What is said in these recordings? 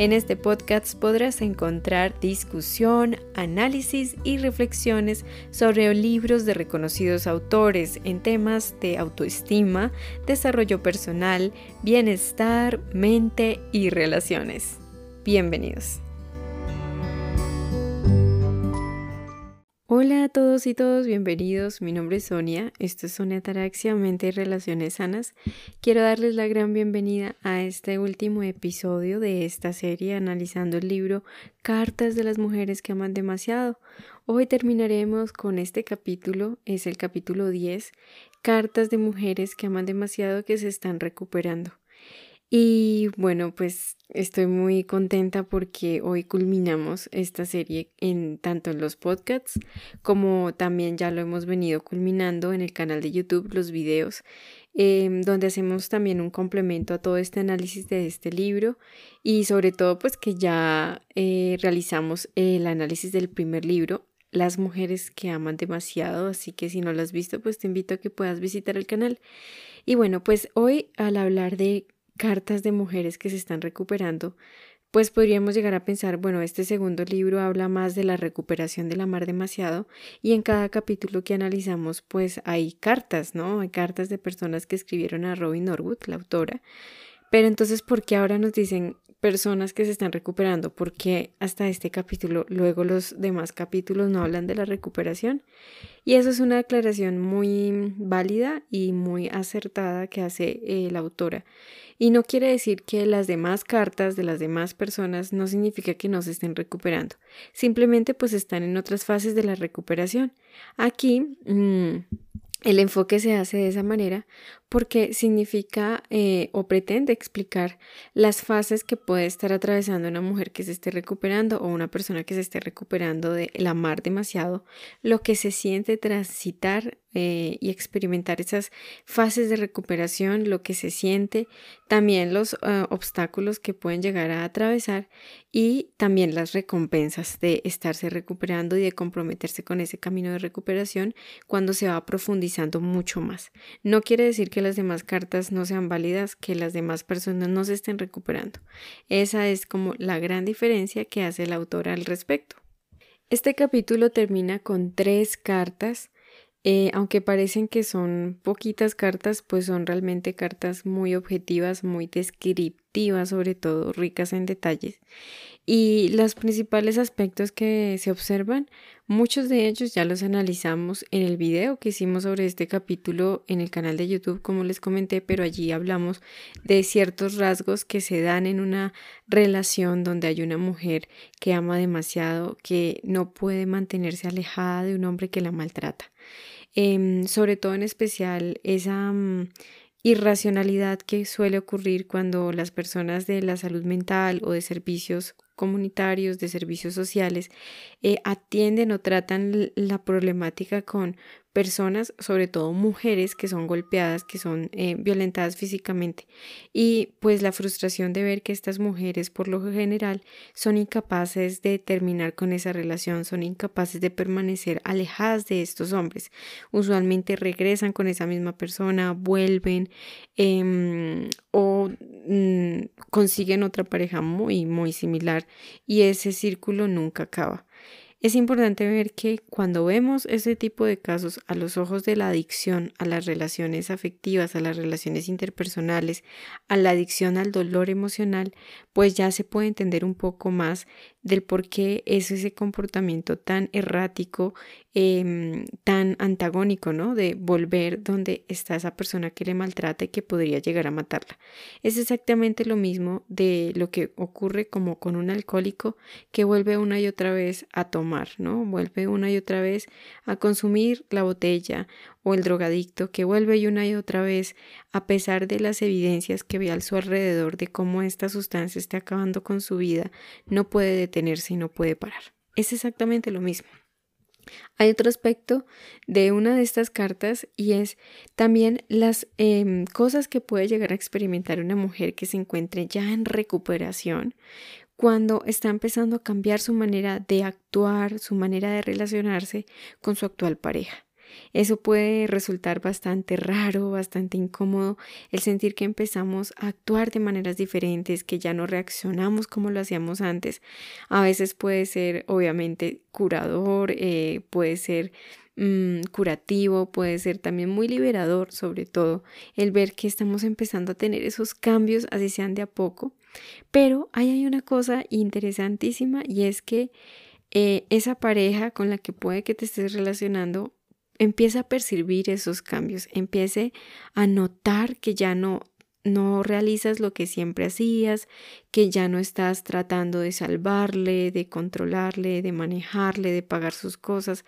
En este podcast podrás encontrar discusión, análisis y reflexiones sobre libros de reconocidos autores en temas de autoestima, desarrollo personal, bienestar, mente y relaciones. Bienvenidos. Hola a todos y todos, bienvenidos. Mi nombre es Sonia. Esto es Sonia Taraxia, Mente y Relaciones Sanas. Quiero darles la gran bienvenida a este último episodio de esta serie analizando el libro Cartas de las Mujeres que Aman Demasiado. Hoy terminaremos con este capítulo, es el capítulo 10, Cartas de Mujeres que Aman Demasiado que se están recuperando. Y bueno, pues estoy muy contenta porque hoy culminamos esta serie en tanto en los podcasts como también ya lo hemos venido culminando en el canal de YouTube, los videos, em, donde hacemos también un complemento a todo este análisis de este libro y sobre todo pues que ya eh, realizamos el análisis del primer libro las mujeres que aman demasiado, así que si no lo has visto, pues te invito a que puedas visitar el canal. Y bueno, pues hoy al hablar de cartas de mujeres que se están recuperando, pues podríamos llegar a pensar, bueno, este segundo libro habla más de la recuperación del amar demasiado y en cada capítulo que analizamos pues hay cartas, ¿no? Hay cartas de personas que escribieron a Robin Norwood, la autora. Pero entonces, ¿por qué ahora nos dicen personas que se están recuperando? ¿Por qué hasta este capítulo, luego los demás capítulos no hablan de la recuperación? Y eso es una aclaración muy válida y muy acertada que hace eh, la autora. Y no quiere decir que las demás cartas de las demás personas no significa que no se estén recuperando. Simplemente pues están en otras fases de la recuperación. Aquí mm, el enfoque se hace de esa manera porque significa eh, o pretende explicar las fases que puede estar atravesando una mujer que se esté recuperando o una persona que se esté recuperando de amar demasiado, lo que se siente transitar eh, y experimentar esas fases de recuperación, lo que se siente, también los ah, obstáculos que pueden llegar a atravesar y también las recompensas de estarse recuperando y de comprometerse con ese camino de recuperación cuando se va profundizando mucho más. No quiere decir que las demás cartas no sean válidas, que las demás personas no se estén recuperando. Esa es como la gran diferencia que hace el autor al respecto. Este capítulo termina con tres cartas eh, aunque parecen que son poquitas cartas, pues son realmente cartas muy objetivas, muy descriptivas, sobre todo ricas en detalles. Y los principales aspectos que se observan, muchos de ellos ya los analizamos en el video que hicimos sobre este capítulo en el canal de YouTube, como les comenté, pero allí hablamos de ciertos rasgos que se dan en una relación donde hay una mujer que ama demasiado, que no puede mantenerse alejada de un hombre que la maltrata. Em, sobre todo en especial esa mm, irracionalidad que suele ocurrir cuando las personas de la salud mental o de servicios comunitarios, de servicios sociales, eh, atienden o tratan la problemática con personas, sobre todo mujeres que son golpeadas, que son eh, violentadas físicamente. Y pues la frustración de ver que estas mujeres por lo general son incapaces de terminar con esa relación, son incapaces de permanecer alejadas de estos hombres. Usualmente regresan con esa misma persona, vuelven em, o mm, consiguen otra pareja muy, muy similar y ese círculo nunca acaba. Es importante ver que cuando vemos ese tipo de casos a los ojos de la adicción a las relaciones afectivas, a las relaciones interpersonales, a la adicción al dolor emocional, pues ya se puede entender un poco más del por qué es ese comportamiento tan errático, em, tan antagónico, ¿no? De volver donde está esa persona que le maltrata y que podría llegar a matarla. Es exactamente lo mismo de lo que ocurre como con un alcohólico que vuelve una y otra vez a tomar, Vuelve una y otra vez a consumir la botella o el drogadicto que vuelve una y otra vez a pesar de las evidencias que ve a su alrededor de cómo esta sustancia está acabando con su vida, no puede detenerse y no puede parar. Es exactamente lo mismo. Hay otro aspecto de una de estas cartas y es también las em, cosas que puede llegar a experimentar una mujer que se encuentre ya en recuperación cuando está empezando a cambiar su manera de actuar, su manera de relacionarse con su actual pareja. Eso puede resultar bastante raro, bastante incómodo, el sentir que empezamos a actuar de maneras diferentes, que ya no reaccionamos como lo hacíamos antes. A veces puede ser, obviamente, curador, eh, puede ser mm, curativo, puede ser también muy liberador, sobre todo, el ver que estamos empezando a tener esos cambios, así sean de a poco. Pero ahí hay una cosa interesantísima y es que eh, esa pareja con la que puede que te estés relacionando empieza a percibir esos cambios, empiece a notar que ya no no realizas lo que siempre hacías, que ya no estás tratando de salvarle, de controlarle, de manejarle, de pagar sus cosas,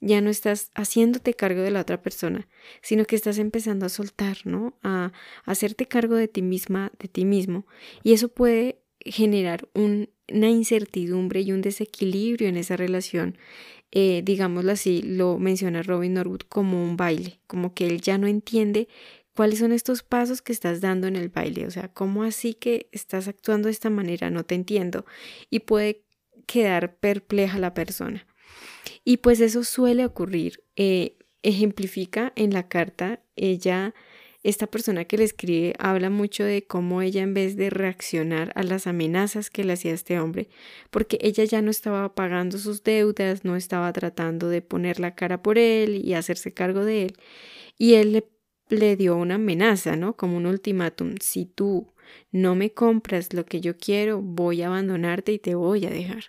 ya no estás haciéndote cargo de la otra persona, sino que estás empezando a soltar, ¿no? A, hacerte cargo de ti misma, de ti mismo. Y eso puede generar una incertidumbre y un desequilibrio en esa relación. Eh, digámoslo así, lo menciona Robin Norwood como un baile, como que él ya no entiende cuáles son estos pasos que estás dando en el baile, o sea, cómo así que estás actuando de esta manera, no te entiendo, y puede quedar perpleja la persona. Y pues eso suele ocurrir. Eh, ejemplifica en la carta, ella esta persona que le escribe habla mucho de cómo ella en vez de reaccionar a las amenazas que le hacía este hombre, porque ella ya no estaba pagando sus deudas, no estaba tratando de poner la cara por él y hacerse cargo de él, y él le, le dio una amenaza, ¿no? Como un ultimátum, si tú no me compras lo que yo quiero, voy a abandonarte y te voy a dejar.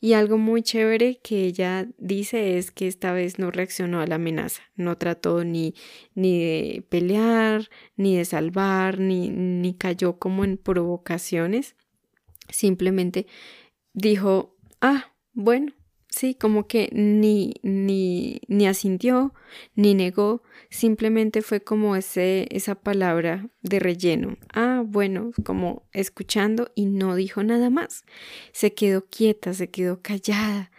Y algo muy chévere que ella dice es que esta vez no reaccionó a la amenaza, no trató ni, ni de pelear, ni de salvar, ni, ni cayó como en provocaciones. Simplemente dijo, ah, bueno, sí, como que ni, ni, ni asintió, ni negó, simplemente fue como ese, esa palabra de relleno. Ah, bueno, como escuchando y no dijo nada más. Se quedó quieta, se quedó callada.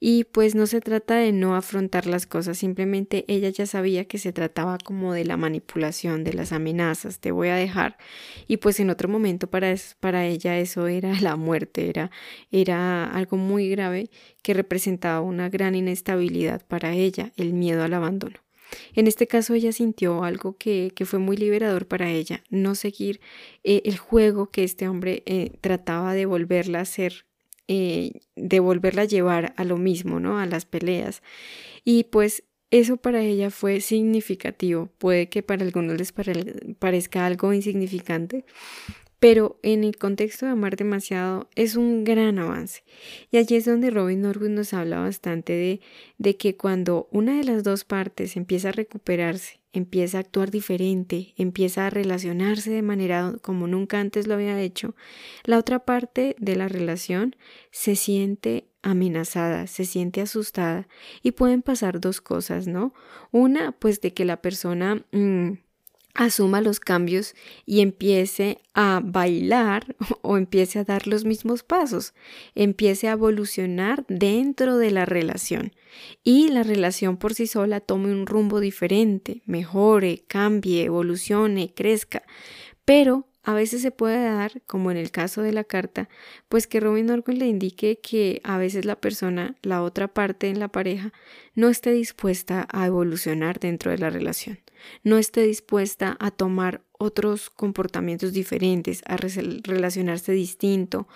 Y pues no se trata de no afrontar las cosas, simplemente ella ya sabía que se trataba como de la manipulación, de las amenazas, te voy a dejar. Y pues en otro momento para, para ella eso era la muerte, era, era algo muy grave que representaba una gran inestabilidad para ella, el miedo al abandono. En este caso ella sintió algo que, que fue muy liberador para ella, no seguir eh, el juego que este hombre eh, trataba de volverla a hacer, eh, de volverla a llevar a lo mismo, ¿no? A las peleas. Y pues eso para ella fue significativo. Puede que para algunos les parezca algo insignificante, pero en el contexto de amar demasiado es un gran avance. Y allí es donde Robin Norwood nos habla bastante de, de que cuando una de las dos partes empieza a recuperarse, empieza a actuar diferente, empieza a relacionarse de manera como nunca antes lo había hecho, la otra parte de la relación se siente amenazada, se siente asustada y pueden pasar dos cosas, ¿no? Una, pues de que la persona... Mm, asuma los cambios y empiece a bailar o empiece a dar los mismos pasos, empiece a evolucionar dentro de la relación y la relación por sí sola tome un rumbo diferente, mejore, cambie, evolucione, crezca, pero a veces se puede dar, como en el caso de la carta, pues que Robin Orwell le indique que a veces la persona, la otra parte en la pareja, no esté dispuesta a evolucionar dentro de la relación, no esté dispuesta a tomar otros comportamientos diferentes, a relacionarse distinto,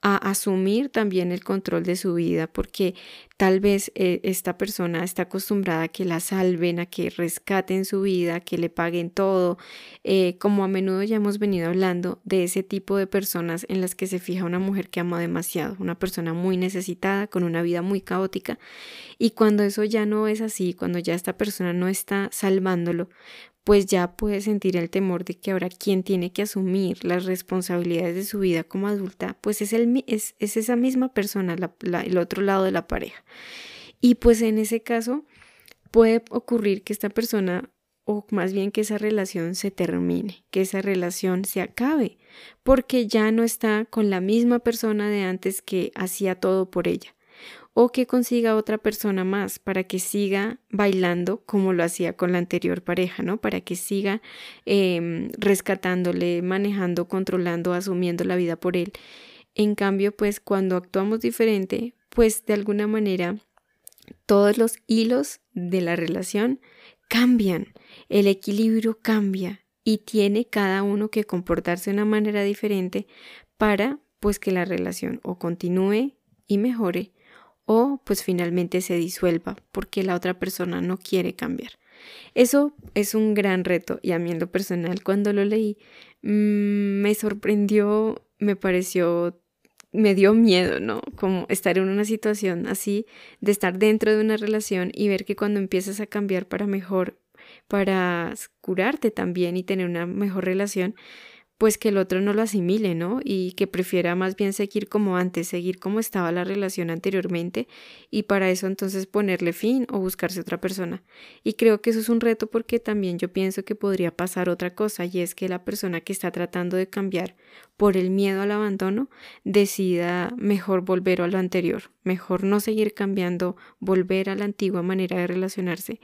a asumir también el control de su vida, porque tal vez eh, esta persona está acostumbrada a que la salven, a que rescaten su vida, que le paguen todo, eh, como a menudo ya hemos venido hablando de ese tipo de personas en las que se fija una mujer que ama demasiado, una persona muy necesitada, con una vida muy caótica, y cuando eso ya no es así, cuando ya esta persona no está salvándolo, pues ya puede sentir el temor de que ahora quien tiene que asumir las responsabilidades de su vida como adulta, pues es, el, es, esa misma persona, el otro lado de la pareja. Y pues en ese caso puede ocurrir que esta persona, o más bien que esa relación se termine, que esa relación se acabe, porque ya no está con la misma persona de antes que hacía todo por ella o que consiga otra persona más para que siga bailando como lo hacía con la anterior pareja, ¿no? Para que siga em, rescatándole, manejando, controlando, asumiendo la vida por él. En cambio, pues cuando actuamos diferente, pues de alguna manera todos los hilos de la relación cambian, el equilibrio cambia y tiene cada uno que comportarse de una manera diferente para pues que la relación o continúe y mejore o pues finalmente se disuelva porque la otra persona no quiere cambiar. Eso es un gran reto y a mí en lo personal cuando lo leí mm, me sorprendió, me pareció, me dio miedo, ¿no? Como estar en una situación así, de estar dentro de una relación y ver que cuando empiezas a cambiar para mejor, para curarte también y tener una mejor relación, pues que el otro no lo asimile, ¿no? Y que prefiera más bien seguir como antes, seguir como estaba la relación anteriormente y para eso entonces ponerle fin o buscarse otra persona. Y creo que eso es un reto porque también yo pienso que podría pasar otra cosa y es que la persona que está tratando de cambiar por el miedo al abandono decida mejor volver a lo anterior, mejor no seguir cambiando, volver a la antigua manera de relacionarse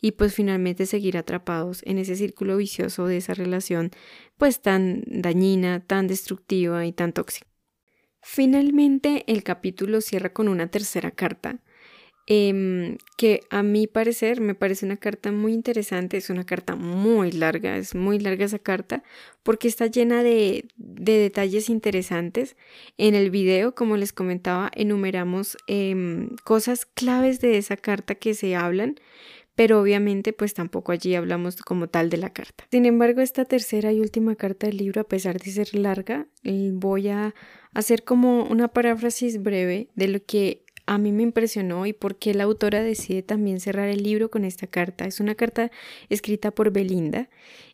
y pues finalmente seguir atrapados en ese círculo vicioso de esa relación pues tan dañina, tan destructiva y tan tóxica. Finalmente el capítulo cierra con una tercera carta Em, que a mi parecer me parece una carta muy interesante, es una carta muy larga, es muy larga esa carta porque está llena de, de detalles interesantes. En el video, como les comentaba, enumeramos em, cosas claves de esa carta que se hablan, pero obviamente pues tampoco allí hablamos como tal de la carta. Sin embargo, esta tercera y última carta del libro, a pesar de ser larga, voy a hacer como una paráfrasis breve de lo que a mí me impresionó y por qué la autora decide también cerrar el libro con esta carta. Es una carta escrita por Belinda.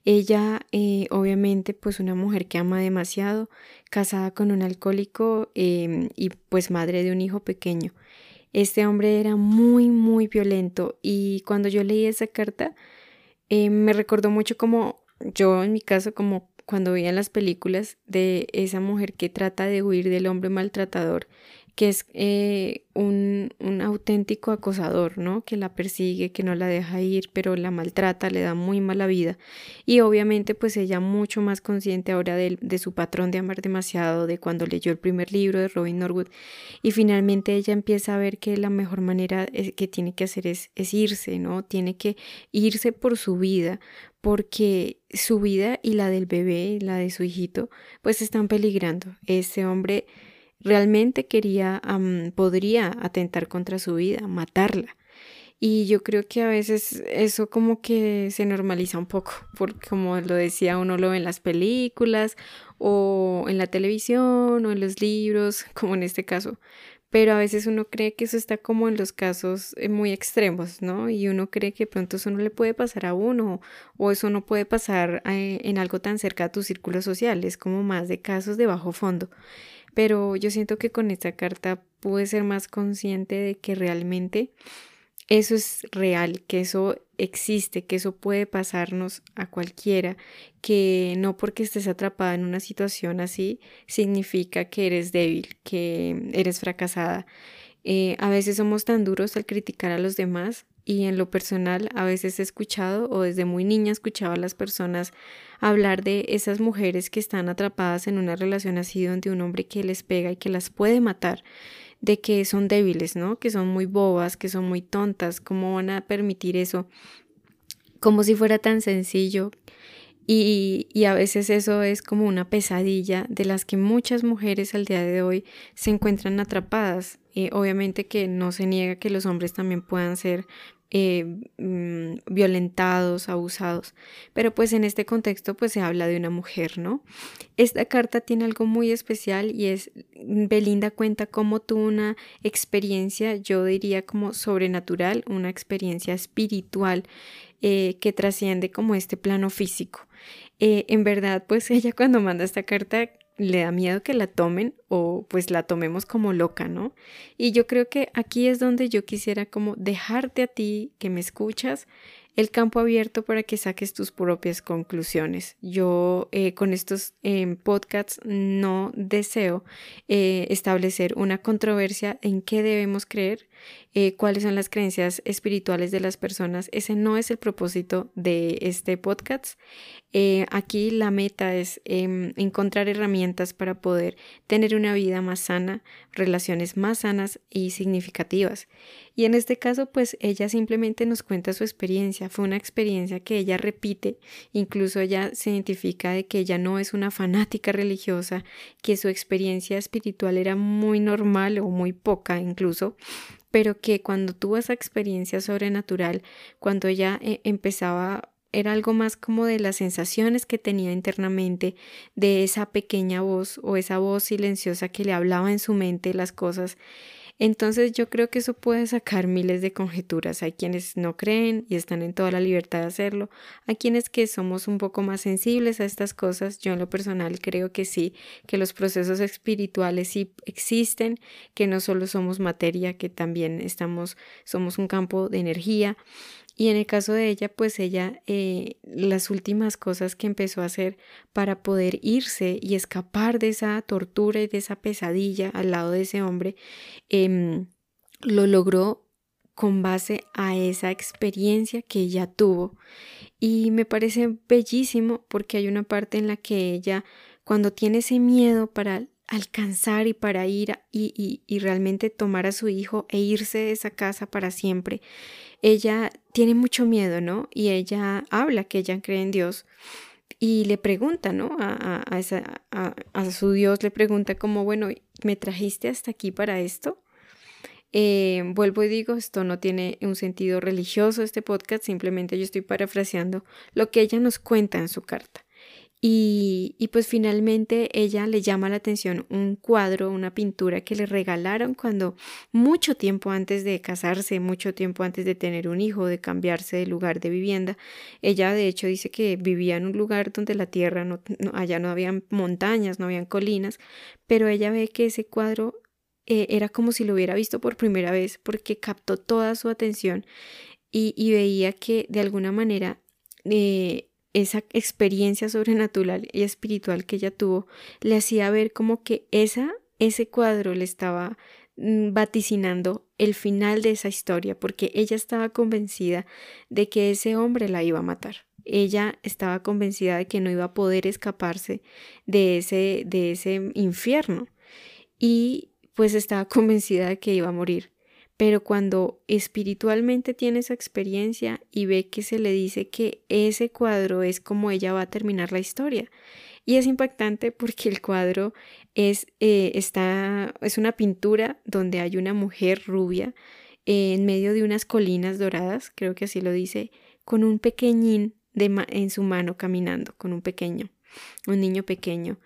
Ella, eh, obviamente, pues una mujer que ama demasiado, casada con un alcohólico em, y pues madre de un hijo pequeño. Este hombre era muy, muy violento y cuando yo leí esa carta em, me recordó mucho como yo en mi caso como cuando veía las películas de esa mujer que trata de huir del hombre maltratador que es eh, un, un, auténtico acosador, ¿no? Que la persigue, que no la deja ir, pero la maltrata, le da muy mala vida. Y obviamente pues ella mucho más consciente ahora de, de su patrón de amar demasiado, de cuando leyó el primer libro de Robin Norwood. Y finalmente ella empieza a ver que la mejor manera que tiene que hacer es, es irse, ¿no? Tiene que irse por su vida, porque su vida y la del bebé, la de su hijito, pues están peligrando. Ese hombre realmente quería, podría atentar contra su vida, matarla. Y yo creo que a veces eso como que se normaliza un poco, porque como lo decía, uno lo ve en las películas o en la televisión o en los libros, como en este caso. Pero a veces uno cree que eso está como en los casos eh, muy extremos, ¿no? Y uno cree que pronto eso no le puede pasar a uno o eso no puede pasar eh, en algo tan cerca a tu círculo social, es como más de casos de bajo fondo pero yo siento que con esta carta pude ser más consciente de que realmente eso es real, que eso existe, que eso puede pasarnos a cualquiera, que no porque estés atrapada en una situación así significa que eres débil, que eres fracasada. Eh, a veces somos tan duros al criticar a los demás y en lo personal a veces he escuchado o desde muy niña escuchaba a las personas hablar de esas mujeres que están atrapadas en una relación así donde un hombre que les pega y que las puede matar, de que son débiles, ¿no? Que son muy bobas, que son muy tontas, ¿cómo van a permitir eso? Como si fuera tan sencillo. Y, y, a veces eso es como una pesadilla de las que muchas mujeres al día de hoy se encuentran atrapadas. y obviamente que no se niega que los hombres también puedan ser eh, mm, violentados, abusados. Pero pues en este contexto pues se habla de una mujer, ¿no? Esta carta tiene algo muy especial y es, Belinda cuenta cómo tuvo una experiencia, yo diría como sobrenatural, una experiencia espiritual eh, que trasciende como este plano físico. Eh, en verdad pues ella cuando manda esta carta le da miedo que la tomen o pues la tomemos como loca, ¿no? Y yo creo que aquí es donde yo quisiera como dejarte a ti que me escuchas el campo abierto para que saques tus propias conclusiones. Yo eh, con estos em, podcasts no deseo eh, establecer una controversia en qué debemos creer. eh, cuáles son las creencias espirituales de las personas. Ese no es el propósito de este podcast. Aquí la meta es em, encontrar herramientas para poder tener una vida más sana, relaciones más sanas y significativas. Y en este caso, pues ella simplemente nos cuenta su experiencia. Fue una experiencia que ella repite, incluso ella se identifica de que ella no es una fanática religiosa, que su experiencia espiritual era muy normal o muy poca incluso, pero que cuando tuvo esa experiencia sobrenatural, cuando ella eh, empezaba era algo más como de las sensaciones que tenía internamente, de esa pequeña voz o esa voz silenciosa que le hablaba en su mente las cosas. Entonces yo creo que eso puede sacar miles de conjeturas. Hay quienes no creen y están en toda la libertad de hacerlo. Hay quienes que somos un poco más sensibles a estas cosas. Yo en lo personal creo que sí, que los procesos espirituales sí existen, que no solo somos materia, que también estamos, somos un campo de energía y en el caso de ella, pues ella, eh, las últimas cosas que empezó a hacer para poder irse y escapar de esa tortura y de esa pesadilla al lado de ese hombre, em, lo logró con base a esa experiencia que ella tuvo. Y me parece bellísimo porque hay una parte en la que ella, cuando tiene ese miedo para alcanzar y para ir y, y, realmente tomar a su hijo e irse de esa casa para siempre, ella tiene mucho miedo, ¿no? Y ella habla que ella cree en Dios y le pregunta, ¿no? A, a, a, su Dios le pregunta como, bueno, ¿me trajiste hasta aquí para esto? Eh, vuelvo y digo, esto no tiene un sentido religioso, este podcast, simplemente yo estoy parafraseando lo que ella nos cuenta en su carta. Y, pues finalmente ella le llama la atención un cuadro, una pintura que le regalaron cuando mucho tiempo antes de casarse, mucho tiempo antes de tener un hijo, de cambiarse de lugar de vivienda. Ella de hecho dice que vivía en un lugar donde la tierra, no, allá no habían montañas, no habían colinas, pero ella ve que ese cuadro eh, era como si lo hubiera visto por primera vez porque captó toda su atención y, y veía que de alguna manera... Eh, esa experiencia sobrenatural y espiritual que ella tuvo le hacía ver como que esa, ese cuadro le estaba mm, vaticinando el final de esa historia, porque ella estaba convencida de que ese hombre la iba a matar. Ella estaba convencida de que no iba a poder escaparse de ese, de ese infierno y pues estaba convencida de que iba a morir pero cuando espiritualmente tiene esa experiencia y ve que se le dice que ese cuadro es como ella va a terminar la historia. Y es impactante porque el cuadro es, eh, está, es una pintura donde hay una mujer rubia en medio de unas colinas doradas, creo que así lo dice, con un pequeñín de en su mano caminando, con un pequeño, un niño pequeño.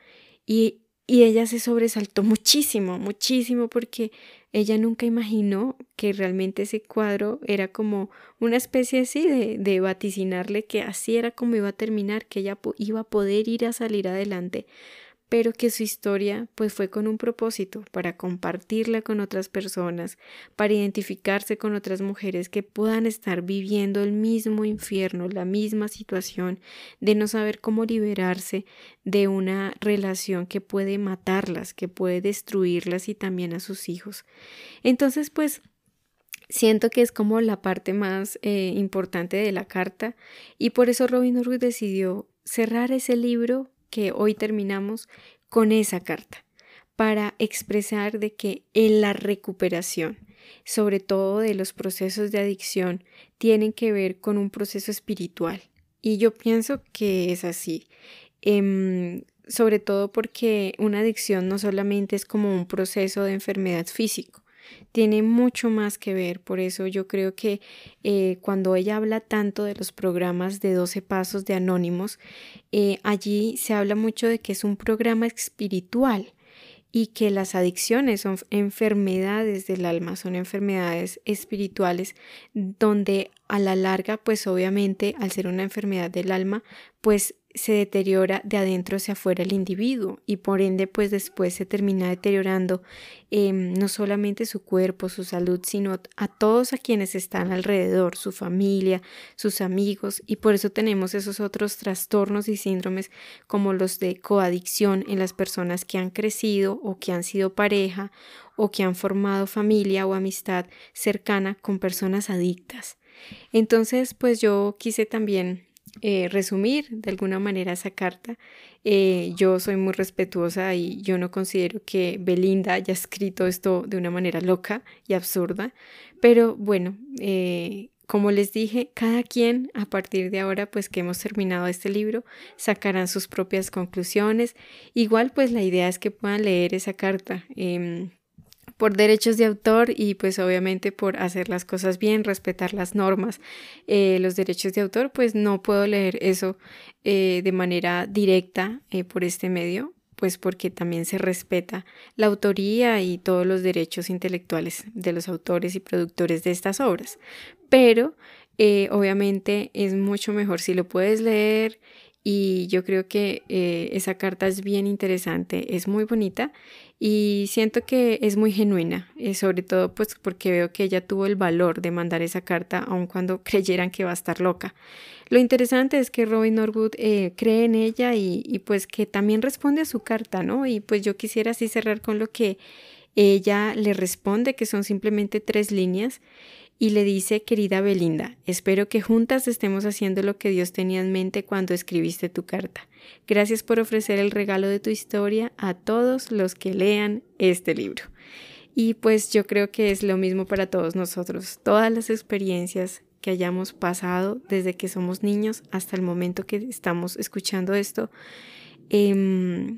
Y, y ella se sobresaltó muchísimo, muchísimo porque ella nunca imaginó que realmente ese cuadro era como una especie así de, de vaticinarle que así era como iba a terminar, que ella iba a poder ir a salir adelante pero que su historia pues fue con un propósito para compartirla con otras personas, para identificarse con otras mujeres que puedan estar viviendo el mismo infierno, la misma situación de no saber cómo liberarse de una relación que puede matarlas, que puede destruirlas y también a sus hijos. Entonces pues Siento que es como la parte más eh, importante de la carta y por eso Robin Hood decidió cerrar ese libro que hoy terminamos con esa carta para expresar de que en la recuperación, sobre todo de los procesos de adicción, tienen que ver con un proceso espiritual. Y yo pienso que es así. Em, sobre todo porque una adicción no solamente es como un proceso de enfermedad físico, tiene mucho más que ver. Por eso yo creo que eh, cuando ella habla tanto de los programas de 12 pasos de anónimos, eh, allí se habla mucho de que es un programa espiritual y que las adicciones son enfermedades del alma, son enfermedades espirituales donde a la larga, pues obviamente al ser una enfermedad del alma, pues se deteriora de adentro hacia afuera el individuo y por ende pues después se termina deteriorando em, no solamente su cuerpo, su salud, sino a todos a quienes están alrededor, su familia, sus amigos y por eso tenemos esos otros trastornos y síndromes como los de coadicción en las personas que han crecido o que han sido pareja o que han formado familia o amistad cercana con personas adictas. Entonces pues yo quise también eh, resumir de alguna manera esa carta. Eh, yo soy muy respetuosa y yo no considero que Belinda haya escrito esto de una manera loca y absurda, pero bueno, eh, como les dije, cada quien a partir de ahora, pues que hemos terminado este libro, sacarán sus propias conclusiones. Igual, pues la idea es que puedan leer esa carta. Em, por derechos de autor y pues obviamente por hacer las cosas bien, respetar las normas, eh, los derechos de autor, pues no puedo leer eso eh, de manera directa eh, por este medio, pues porque también se respeta la autoría y todos los derechos intelectuales de los autores y productores de estas obras. Pero obviamente es mucho mejor si lo puedes leer y yo creo que esa carta es bien interesante, es muy bonita y siento que es muy genuina, eh, sobre todo pues porque veo que ella tuvo el valor de mandar esa carta aun cuando creyeran que va a estar loca. Lo interesante es que Robin Norwood eh, cree en ella y, y, pues que también responde a su carta, ¿no? Y pues yo quisiera así cerrar con lo que ella le responde, que son simplemente tres líneas y le dice, querida Belinda, espero que juntas estemos haciendo lo que Dios tenía en mente cuando escribiste tu carta. Gracias por ofrecer el regalo de tu historia a todos los que lean este libro. Y pues yo creo que es lo mismo para todos nosotros. Todas las experiencias que hayamos pasado desde que somos niños hasta el momento que estamos escuchando esto, eh,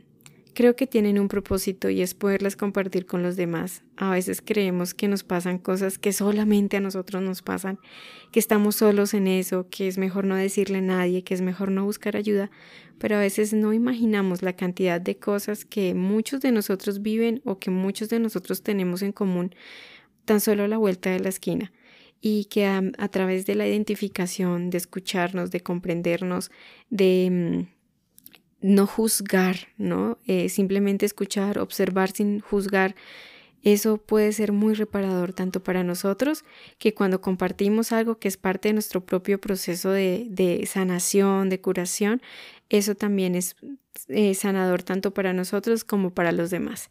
creo que tienen un propósito y es poderlas compartir con los demás. A veces creemos que nos pasan cosas que solamente a nosotros nos pasan, que estamos solos en eso, que es mejor no decirle a nadie, que es mejor no buscar ayuda, pero a veces no imaginamos la cantidad de cosas que muchos de nosotros viven o que muchos de nosotros tenemos en común tan solo a la vuelta de la esquina y que a, través de la identificación, de escucharnos, de comprendernos, de mm, no juzgar, ¿no? Eh, simplemente escuchar, observar sin juzgar. Eso puede ser muy reparador tanto para nosotros que cuando compartimos algo que es parte de nuestro propio proceso de, de sanación, de curación, eso también es eh, sanador tanto para nosotros como para los demás.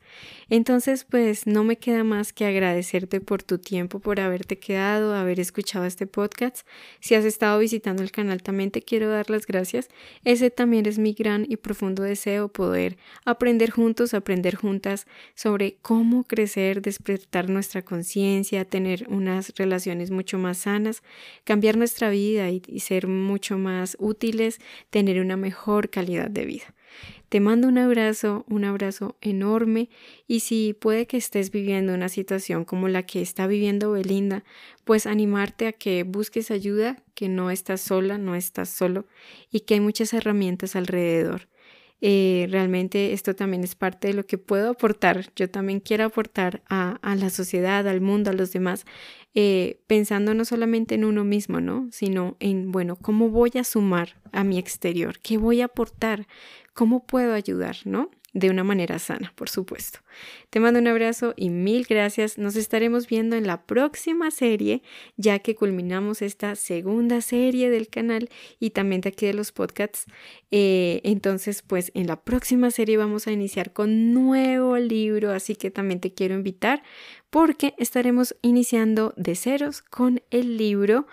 Entonces, pues no me queda más que agradecerte por tu tiempo, por haberte quedado, haber escuchado este podcast. Si has estado visitando el canal, también te quiero dar las gracias. Ese también es mi gran y profundo deseo, poder aprender juntos, aprender juntas sobre cómo crecer, despertar nuestra conciencia, tener unas relaciones mucho más sanas, cambiar nuestra vida y ser mucho más útiles, tener una mejor calidad de vida. Te mando un abrazo, un abrazo enorme y si puede que estés viviendo una situación como la que está viviendo Belinda, pues animarte a que busques ayuda, que no estás sola, no estás solo y que hay muchas herramientas alrededor. Eh, realmente esto también es parte de lo que puedo aportar. Yo también quiero aportar a, a la sociedad, al mundo, a los demás, eh, pensando no solamente en uno mismo, ¿no? Sino en, bueno, ¿cómo voy a sumar a mi exterior? ¿Qué voy a aportar? ¿Cómo puedo ayudar, ¿no? De una manera sana, por supuesto. Te mando un abrazo y mil gracias. Nos estaremos viendo en la próxima serie, ya que culminamos esta segunda serie del canal y también de aquí de los podcasts. Eh, entonces, pues en la próxima serie vamos a iniciar con nuevo libro, así que también te quiero invitar porque estaremos iniciando de ceros con el libro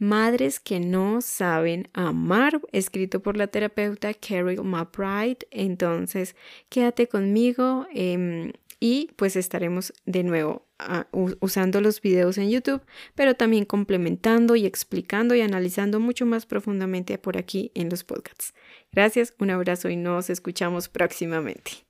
Madres que no saben amar, escrito por la terapeuta Carol McBride. Entonces, quédate conmigo em, y pues estaremos de nuevo ah, usando los videos en YouTube, pero también complementando y explicando y analizando mucho más profundamente por aquí en los podcasts. Gracias, un abrazo y nos escuchamos próximamente.